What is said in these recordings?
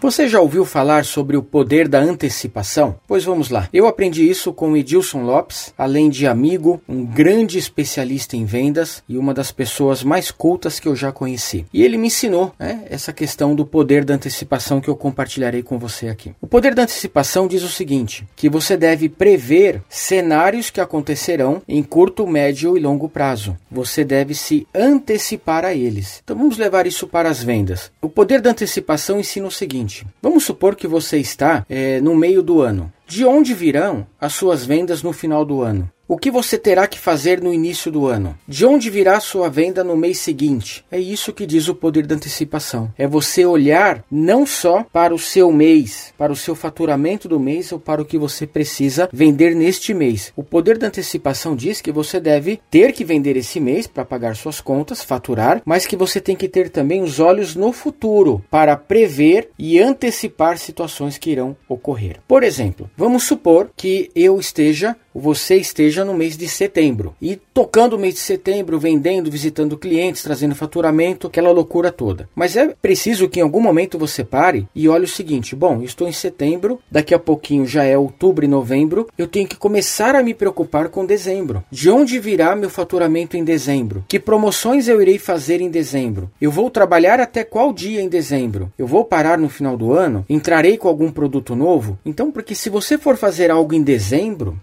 Você já ouviu falar sobre o poder da antecipação? Pois vamos lá. Eu aprendi isso com Edilson Lopes, além de amigo, um grande especialista em vendas e uma das pessoas mais cultas que eu já conheci. E ele me ensinou né, essa questão do poder da antecipação que eu compartilharei com você aqui. O poder da antecipação diz o seguinte: que você deve prever cenários que acontecerão em curto, médio e longo prazo. Você deve se antecipar a eles. Então vamos levar isso para as vendas. O poder da antecipação ensina o seguinte seguinte: vamos supor que você está é, no meio do ano. De onde virão as suas vendas no final do ano? O que você terá que fazer no início do ano? De onde virá sua venda no mês seguinte? É isso que diz o poder da antecipação. É você olhar não só para o seu mês, para o seu faturamento do mês ou para o que você precisa vender neste mês. O poder da antecipação diz que você deve ter que vender esse mês para pagar suas contas, faturar, mas que você tem que ter também os olhos no futuro para prever e antecipar situações que irão ocorrer. Por exemplo, vamos supor que eu esteja você esteja no mês de setembro e tocando o mês de setembro, vendendo, visitando clientes, trazendo faturamento, aquela loucura toda. Mas é preciso que em algum momento você pare e olhe o seguinte: bom, estou em setembro, daqui a pouquinho já é outubro e novembro, eu tenho que começar a me preocupar com dezembro. De onde virá meu faturamento em dezembro? Que promoções eu irei fazer em dezembro? Eu vou trabalhar até qual dia em dezembro? Eu vou parar no final do ano? Entrarei com algum produto novo? Então, porque se você for fazer algo em dezembro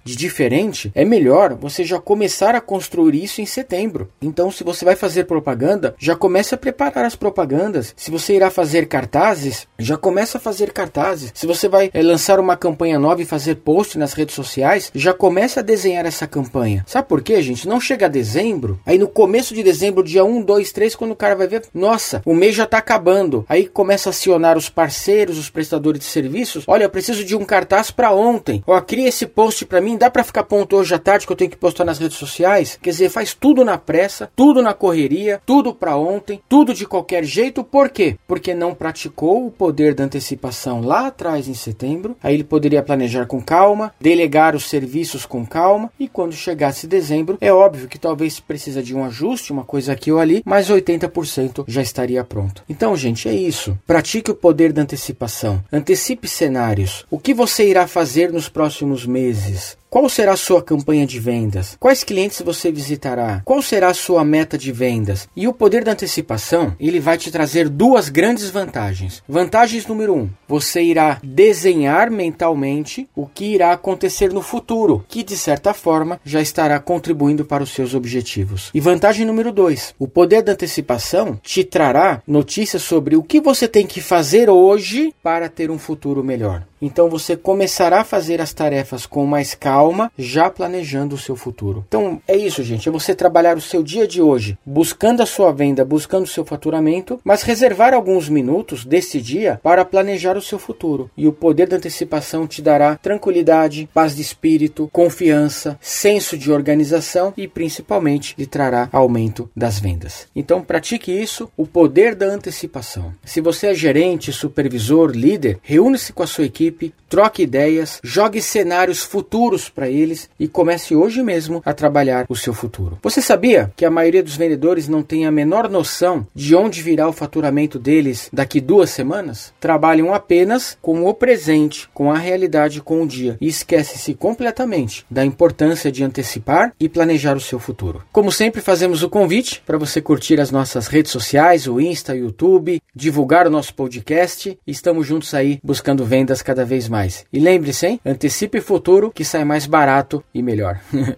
de diferente é melhor você já começar a construir isso em setembro. Então, se você vai fazer propaganda, já comece a preparar as propagandas. Se você irá fazer cartazes, já começa a fazer cartazes. Se você vai é, lançar uma campanha nova e fazer post nas redes sociais, já comece a desenhar essa campanha. Sabe por quê, gente? Não chega a dezembro, aí no começo de dezembro, dia 1, 2, 3, quando o cara vai ver, nossa, o mês já tá acabando. Aí começa a acionar os parceiros, os prestadores de serviços. Olha, eu preciso de um cartaz para ontem. Ó, cria esse post para mim, dá para ficar ponto hoje à tarde que eu tenho que postar nas redes sociais. Quer dizer, faz tudo na pressa, tudo na correria, tudo para ontem, tudo de qualquer jeito. Por quê? Porque não praticou o poder da antecipação lá atrás em setembro. Aí ele poderia planejar com calma, delegar os serviços com calma e quando chegasse dezembro, é óbvio que talvez precisa de um ajuste, uma coisa aqui ou ali, mas 80% já estaria pronto. Então, gente, é isso. Pratique o poder da antecipação. Antecipe cenários. O que você irá fazer nos próximos meses? meses. Qual será a sua campanha de vendas? Quais clientes você visitará? Qual será a sua meta de vendas? E o poder da antecipação, ele vai te trazer duas grandes vantagens. Vantagens número um, você irá desenhar mentalmente o que irá acontecer no futuro, que de certa forma já estará contribuindo para os seus objetivos. E vantagem número dois, o poder da antecipação te trará notícias sobre o que você tem que fazer hoje para ter um futuro melhor. Então você começará a fazer as tarefas com mais calma, já planejando o seu futuro. Então é isso, gente. É você trabalhar o seu dia de hoje, buscando a sua venda, buscando o seu faturamento, mas reservar alguns minutos desse dia para planejar o seu futuro. E o poder da antecipação te dará tranquilidade, paz de espírito, confiança, senso de organização e principalmente lhe trará aumento das vendas. Então pratique isso, o poder da antecipação. Se você é gerente, supervisor, líder, reúne-se com a sua equipe, troque ideias, jogue cenários futuros para eles e comece hoje mesmo a trabalhar o seu futuro. Você sabia que a maioria dos vendedores não tem a menor noção de onde virá o faturamento deles daqui duas semanas? Trabalham apenas com o presente, com a realidade, com o dia e esquece-se completamente da importância de antecipar e planejar o seu futuro. Como sempre, fazemos o convite para você curtir as nossas redes sociais, o Insta, o YouTube, divulgar o nosso podcast. Estamos juntos aí buscando vendas cada vez mais. E lembre-se, hein? Antecipe o futuro que sai mais barato e melhor.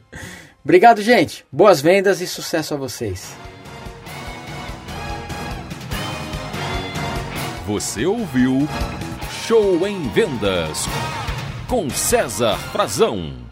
Obrigado, gente. Boas vendas e sucesso a vocês. Você ouviu Show em Vendas com César Frazão.